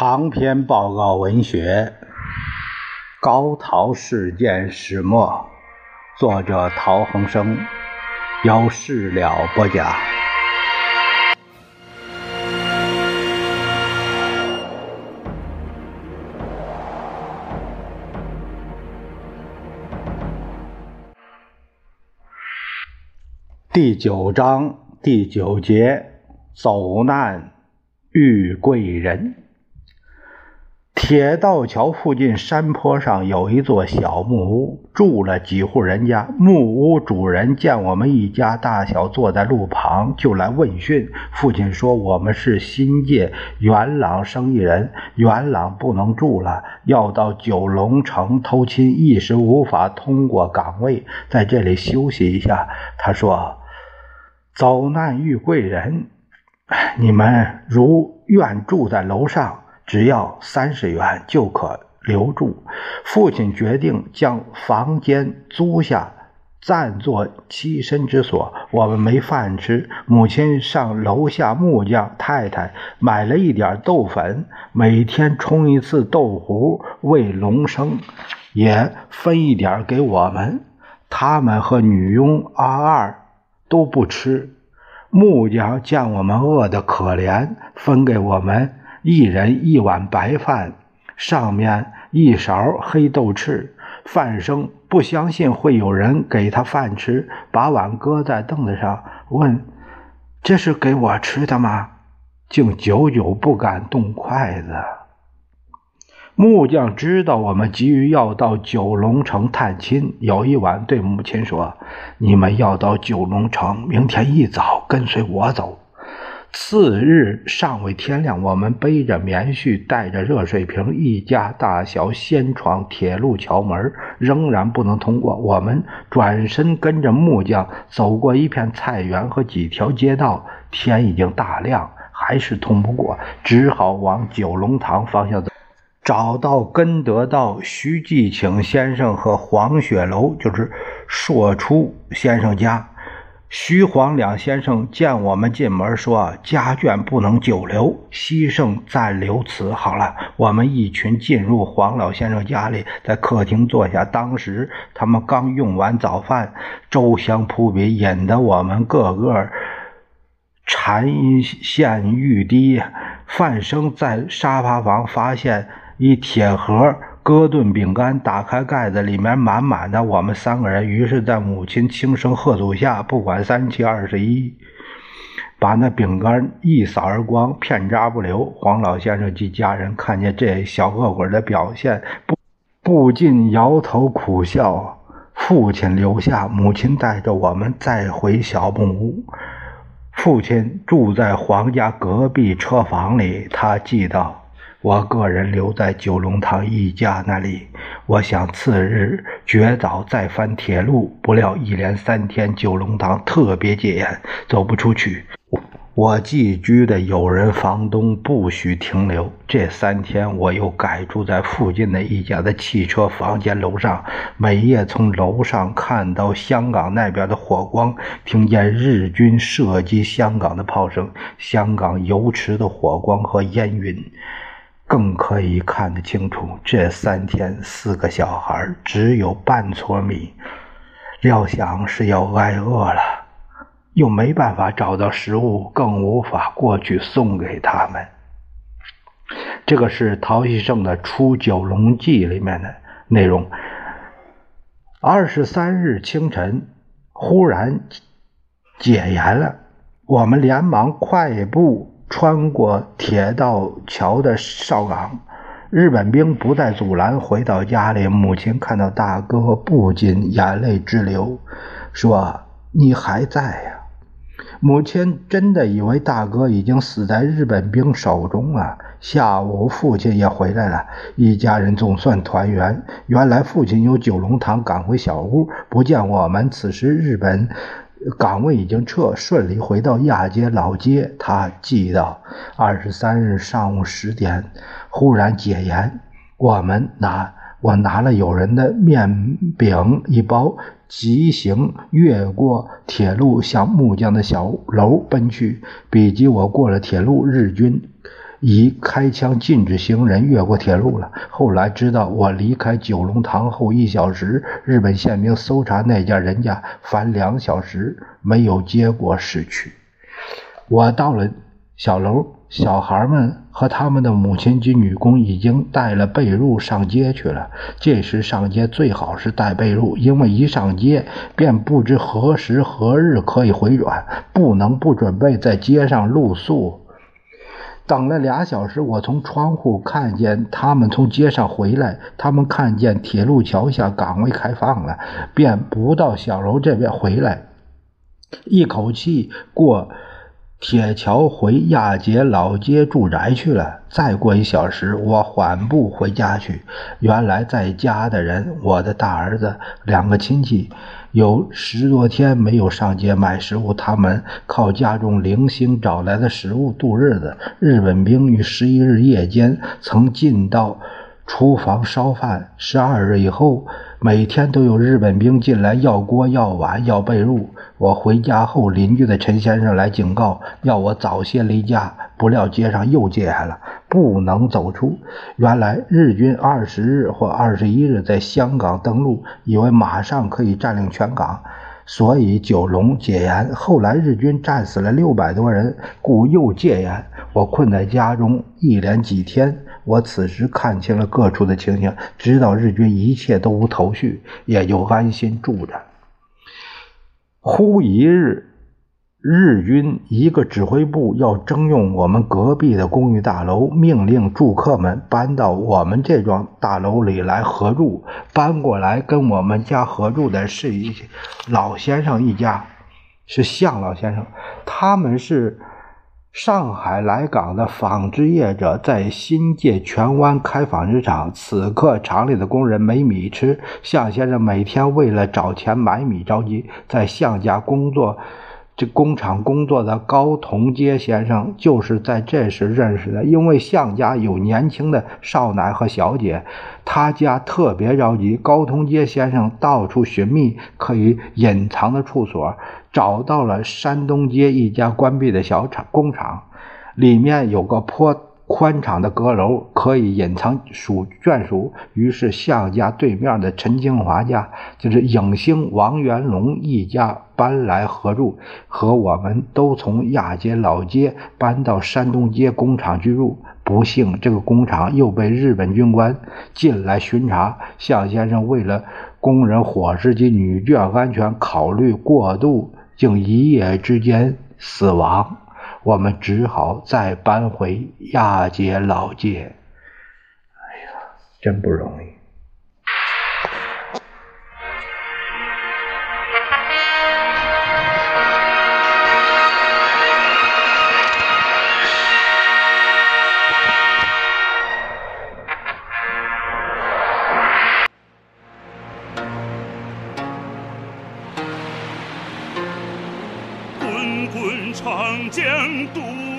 长篇报告文学《高陶事件始末》，作者陶恒生，由事了不讲。第九章第九节：走难遇贵人。铁道桥附近山坡上有一座小木屋，住了几户人家。木屋主人见我们一家大小坐在路旁，就来问讯。父亲说：“我们是新界元朗生意人，元朗不能住了，要到九龙城偷亲，一时无法通过岗位，在这里休息一下。”他说：“走难遇贵人，你们如愿住在楼上。”只要三十元就可留住。父亲决定将房间租下，暂作栖身之所。我们没饭吃，母亲上楼下木匠太太买了一点豆粉，每天冲一次豆糊喂龙生，也分一点给我们。他们和女佣阿二都不吃。木匠见我们饿得可怜，分给我们。一人一碗白饭，上面一勺黑豆豉。范生不相信会有人给他饭吃，把碗搁在凳子上，问：“这是给我吃的吗？”竟久久不敢动筷子。木匠知道我们急于要到九龙城探亲，有一晚对母亲说：“你们要到九龙城，明天一早跟随我走。”次日尚未天亮，我们背着棉絮，带着热水瓶，一家大小先闯铁路桥门，仍然不能通过。我们转身跟着木匠走过一片菜园和几条街道，天已经大亮，还是通不过，只好往九龙塘方向走。找到根德道徐继请先生和黄雪楼，就是硕初先生家。徐黄两先生见我们进门，说：“家眷不能久留，西圣暂留此好了。”我们一群进入黄老先生家里，在客厅坐下。当时他们刚用完早饭，粥香扑鼻，引得我们个个馋涎欲滴。范生在沙发房发现一铁盒。哥顿饼干，打开盖子，里面满满的。我们三个人于是，在母亲轻声喝阻下，不管三七二十一，把那饼干一扫而光，片渣不留。黄老先生及家人看见这小恶鬼的表现，不不禁摇头苦笑。父亲留下，母亲带着我们再回小木屋。父亲住在黄家隔壁车房里，他记道。我个人留在九龙塘一家那里。我想次日绝早再翻铁路，不料一连三天九龙塘特别戒严，走不出去。我寄居的友人房东不许停留。这三天我又改住在附近的一家的汽车房间楼上，每夜从楼上看到香港那边的火光，听见日军射击香港的炮声，香港油池的火光和烟云。更可以看得清楚，这三天四个小孩只有半撮米，料想是要挨饿了，又没办法找到食物，更无法过去送给他们。这个是陶希圣的《出九龙记》里面的内容。二十三日清晨，忽然解严了，我们连忙快步。穿过铁道桥的哨岗，日本兵不再阻拦。回到家里，母亲看到大哥，不禁眼泪直流，说：“你还在呀？”母亲真的以为大哥已经死在日本兵手中了。下午，父亲也回来了，一家人总算团圆。原来，父亲由九龙塘赶回小屋，不见我们。此时，日本。岗位已经撤，顺利回到亚街老街。他记到二十三日上午十点，忽然解严。我们拿我拿了友人的面饼一包，急行越过铁路，向木匠的小楼奔去。比及我过了铁路，日军已开枪禁止行人越过铁路了。后来知道我离开九龙塘后一小时，日本宪兵搜查那家人家，凡两小时没有结果，逝去。我到了小楼，小孩们和他们的母亲及女工已经带了被褥上街去了。这时上街最好是带被褥，因为一上街便不知何时何日可以回转，不能不准备在街上露宿。等了俩小时，我从窗户看见他们从街上回来。他们看见铁路桥下岗位开放了，便不到小楼这边回来，一口气过铁桥回亚杰老街住宅去了。再过一小时，我缓步回家去。原来在家的人，我的大儿子，两个亲戚。有十多天没有上街买食物，他们靠家中零星找来的食物度日子。日本兵于十一日夜间曾进到厨房烧饭，十二日以后，每天都有日本兵进来要锅、要碗、要被褥。我回家后，邻居的陈先生来警告，要我早些离家。不料街上又戒严了，不能走出。原来日军二十日或二十一日在香港登陆，以为马上可以占领全港，所以九龙戒严。后来日军战死了六百多人，故又戒严。我困在家中一连几天。我此时看清了各处的情形，知道日军一切都无头绪，也就安心住着。忽一日。日军一个指挥部要征用我们隔壁的公寓大楼，命令住客们搬到我们这幢大楼里来合住。搬过来跟我们家合住的是一老先生一家，是向老先生。他们是上海来港的纺织业者，在新界荃湾开纺织厂。此刻厂里的工人没米吃，向先生每天为了找钱买米着急，在向家工作。这工厂工作的高同阶先生就是在这时认识的，因为向家有年轻的少奶和小姐，他家特别着急。高同阶先生到处寻觅可以隐藏的处所，找到了山东街一家关闭的小厂工厂，里面有个坡。宽敞的阁楼可以隐藏属眷属，于是向家对面的陈清华家，就是影星王元龙一家搬来合住，和我们都从亚街老街搬到山东街工厂居住。不幸，这个工厂又被日本军官进来巡查，向先生为了工人伙食及女眷安全考虑过度，竟一夜之间死亡。我们只好再搬回亚杰老街。哎呀，真不容易。长江渡。